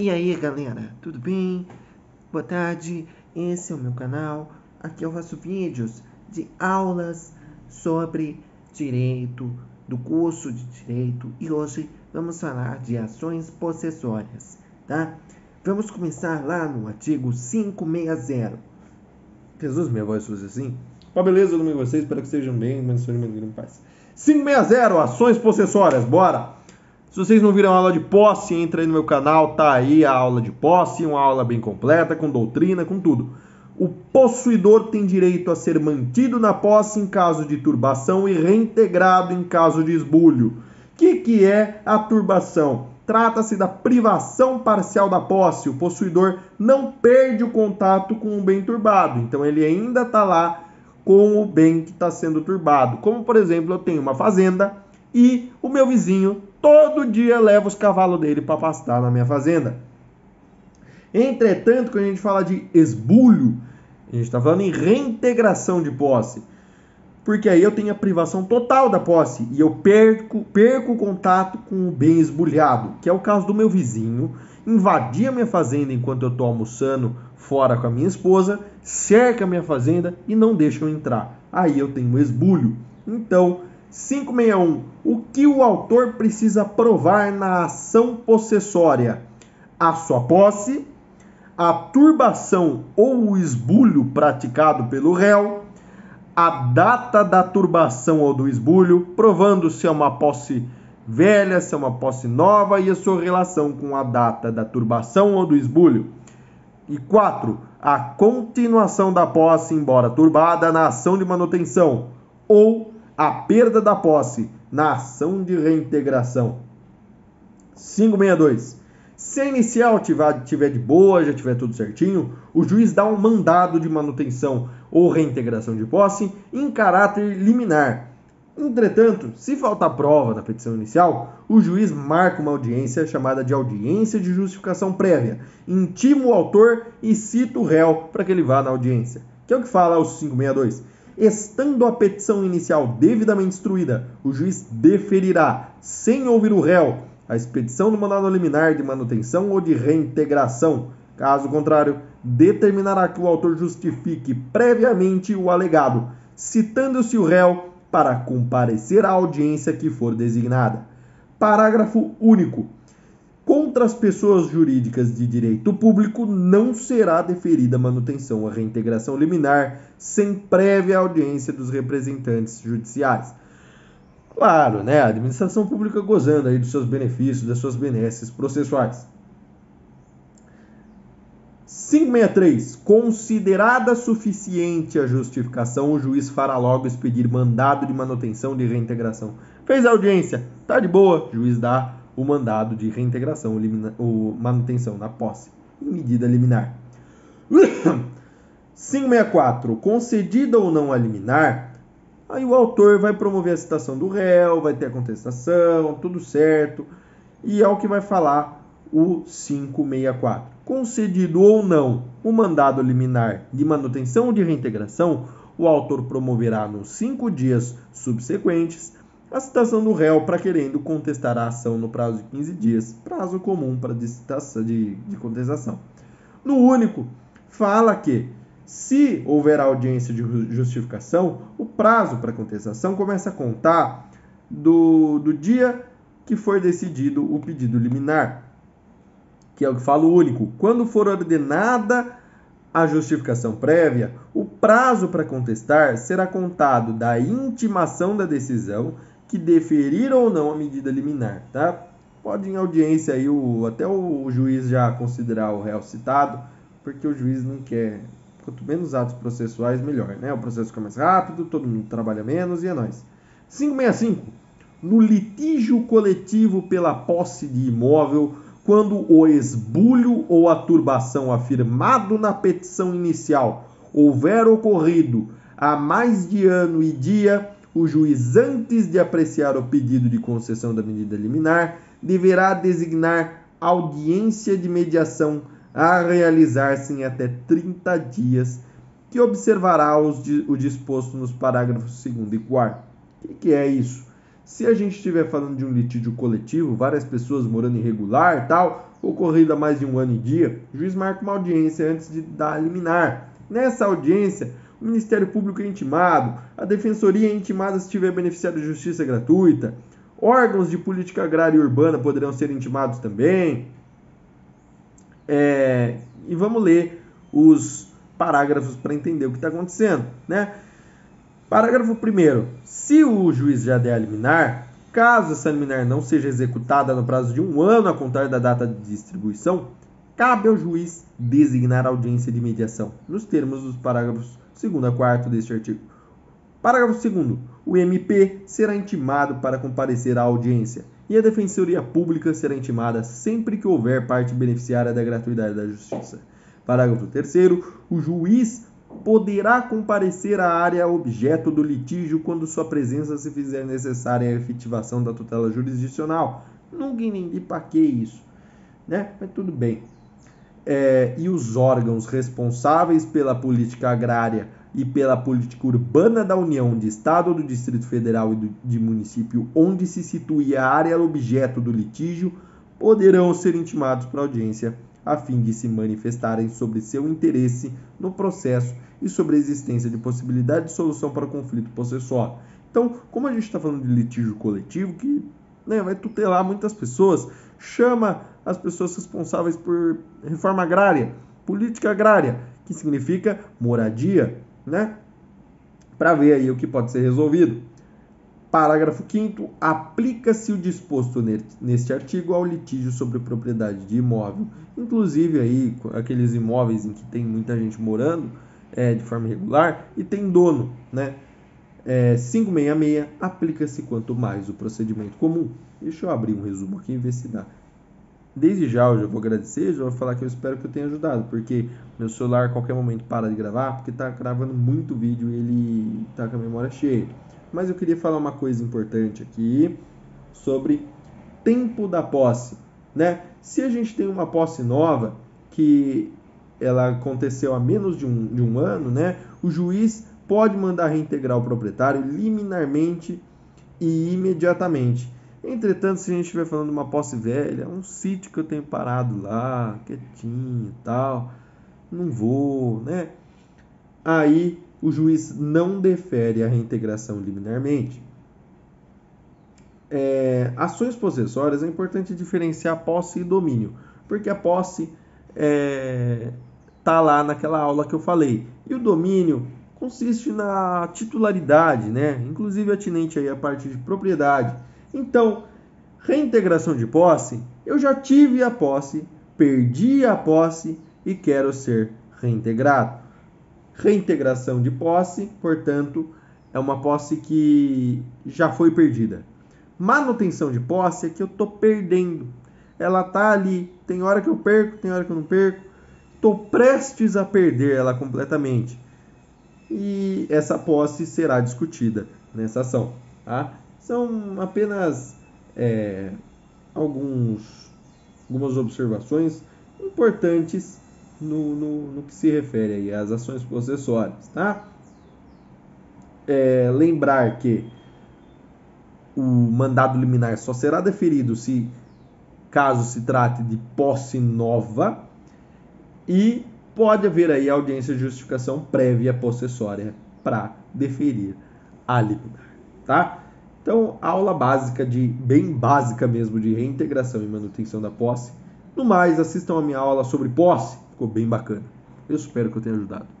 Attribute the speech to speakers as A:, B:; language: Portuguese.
A: E aí galera, tudo bem? Boa tarde, esse é o meu canal. Aqui eu faço vídeos de aulas sobre direito, do curso de direito e hoje vamos falar de ações possessórias, tá? Vamos começar lá no artigo 560. Jesus, minha voz fosse assim? Ó, beleza, tudo bem vocês? Espero que estejam bem, mas em paz. 560, ações possessórias, bora! Se vocês não viram a aula de posse, entra aí no meu canal, tá aí a aula de posse, uma aula bem completa, com doutrina, com tudo. O possuidor tem direito a ser mantido na posse em caso de turbação e reintegrado em caso de esbulho. O que, que é a turbação? Trata-se da privação parcial da posse. O possuidor não perde o contato com o bem turbado, então ele ainda está lá com o bem que está sendo turbado. Como, por exemplo, eu tenho uma fazenda e o meu vizinho todo dia leva os cavalos dele para pastar na minha fazenda. Entretanto, quando a gente fala de esbulho, a gente está falando em reintegração de posse. Porque aí eu tenho a privação total da posse e eu perco, perco o contato com o bem esbulhado, que é o caso do meu vizinho invadir a minha fazenda enquanto eu estou almoçando fora com a minha esposa, cerca a minha fazenda e não deixa eu entrar. Aí eu tenho esbulho. Então, 561. O que o autor precisa provar na ação possessória? A sua posse, a turbação ou o esbulho praticado pelo réu, a data da turbação ou do esbulho, provando se é uma posse velha, se é uma posse nova e a sua relação com a data da turbação ou do esbulho. E 4. A continuação da posse, embora turbada, na ação de manutenção ou a perda da posse na ação de reintegração. 562. Se a inicial tiver, tiver de boa, já tiver tudo certinho, o juiz dá um mandado de manutenção ou reintegração de posse em caráter liminar. Entretanto, se faltar prova na petição inicial, o juiz marca uma audiência chamada de audiência de justificação prévia, intima o autor e cita o réu para que ele vá na audiência, que é o que fala o 562. Estando a petição inicial devidamente instruída, o juiz deferirá, sem ouvir o réu, a expedição do mandado liminar de manutenção ou de reintegração. Caso contrário, determinará que o autor justifique previamente o alegado, citando-se o réu para comparecer à audiência que for designada. Parágrafo único. Contra as pessoas jurídicas de direito público não será deferida manutenção ou reintegração liminar sem prévia audiência dos representantes judiciais. Claro, né? A administração pública gozando aí dos seus benefícios, das suas benesses processuais. 563. Considerada suficiente a justificação, o juiz fará logo expedir mandado de manutenção de reintegração. Fez a audiência, tá de boa, juiz dá o mandado de reintegração ou manutenção na posse em medida liminar. 564. Concedida ou não a liminar, aí o autor vai promover a citação do réu, vai ter a contestação, tudo certo, e é o que vai falar o 564. Concedido ou não o mandado liminar de manutenção ou de reintegração, o autor promoverá nos cinco dias subsequentes a citação do réu para querendo contestar a ação no prazo de 15 dias, prazo comum para de, de contestação. No único, fala que, se houver audiência de justificação, o prazo para contestação começa a contar do, do dia que for decidido o pedido liminar, que é o que fala o único. Quando for ordenada a justificação prévia, o prazo para contestar será contado da intimação da decisão que deferir ou não a medida liminar, tá? Pode em audiência aí o, até o juiz já considerar o réu citado, porque o juiz não quer. Quanto menos atos processuais, melhor, né? O processo fica mais rápido, todo mundo trabalha menos e é nóis. 565. No litígio coletivo pela posse de imóvel, quando o esbulho ou a turbação afirmado na petição inicial houver ocorrido há mais de ano e dia o juiz, antes de apreciar o pedido de concessão da medida liminar, deverá designar audiência de mediação a realizar-se em até 30 dias, que observará os, o disposto nos parágrafos 2 e 4. O que, que é isso? Se a gente estiver falando de um litígio coletivo, várias pessoas morando irregular tal, ocorrido há mais de um ano e dia, o juiz marca uma audiência antes de dar a liminar. Nessa audiência, o Ministério Público é intimado, a Defensoria é intimada se tiver beneficiário de justiça gratuita, órgãos de política agrária e urbana poderão ser intimados também. É, e vamos ler os parágrafos para entender o que está acontecendo, né? Parágrafo 1. Se o juiz já der a liminar, caso essa liminar não seja executada no prazo de um ano a contar da data de distribuição, cabe ao juiz designar audiência de mediação, nos termos dos parágrafos 2 a 4 deste artigo. Parágrafo 2. O MP será intimado para comparecer à audiência e a Defensoria Pública será intimada sempre que houver parte beneficiária da gratuidade da justiça. Parágrafo 3. O juiz poderá comparecer à área objeto do litígio quando sua presença se fizer necessária à efetivação da tutela jurisdicional. Nunca para que isso, né? Mas tudo bem. É, e os órgãos responsáveis pela política agrária e pela política urbana da União, de Estado, do Distrito Federal e do, de município onde se situe a área objeto do litígio poderão ser intimados para audiência a fim de se manifestarem sobre seu interesse no processo e sobre a existência de possibilidade de solução para o conflito possessório. Então, como a gente está falando de litígio coletivo, que né, vai tutelar muitas pessoas, chama as pessoas responsáveis por reforma agrária, política agrária, que significa moradia, né? Para ver aí o que pode ser resolvido. Parágrafo 5 aplica-se o disposto neste artigo ao litígio sobre propriedade de imóvel, inclusive aí aqueles imóveis em que tem muita gente morando é, de forma irregular e tem dono, né? É, 566 aplica-se quanto mais o procedimento comum. Deixa eu abrir um resumo aqui e ver se dá. Desde já eu já vou agradecer, já vou falar que eu espero que eu tenha ajudado, porque meu celular a qualquer momento para de gravar, porque está gravando muito vídeo e ele está com a memória cheia. Mas eu queria falar uma coisa importante aqui sobre tempo da posse, né? Se a gente tem uma posse nova que ela aconteceu há menos de um, de um ano, né? O juiz pode mandar reintegrar o proprietário liminarmente e imediatamente. Entretanto, se a gente estiver falando de uma posse velha, um sítio que eu tenho parado lá, quietinho e tal, não vou, né? Aí o juiz não defere a reintegração liminarmente. É, ações possessórias é importante diferenciar posse e domínio, porque a posse é, tá lá naquela aula que eu falei, e o domínio consiste na titularidade, né? inclusive atinente aí a parte de propriedade. Então, reintegração de posse, eu já tive a posse, perdi a posse e quero ser reintegrado. Reintegração de posse, portanto, é uma posse que já foi perdida. Manutenção de posse é que eu estou perdendo. Ela tá ali. Tem hora que eu perco, tem hora que eu não perco. Estou prestes a perder ela completamente. E essa posse será discutida nessa ação. Tá? São apenas é, alguns, algumas observações importantes no, no, no que se refere aí às ações possessórias, tá? É, lembrar que o mandado liminar só será deferido se caso se trate de posse nova e pode haver aí audiência de justificação prévia possessória para deferir a liminar, tá? Então, aula básica de bem básica mesmo de reintegração e manutenção da posse. No mais, assistam a minha aula sobre posse Ficou bem bacana. Eu espero que eu tenha ajudado.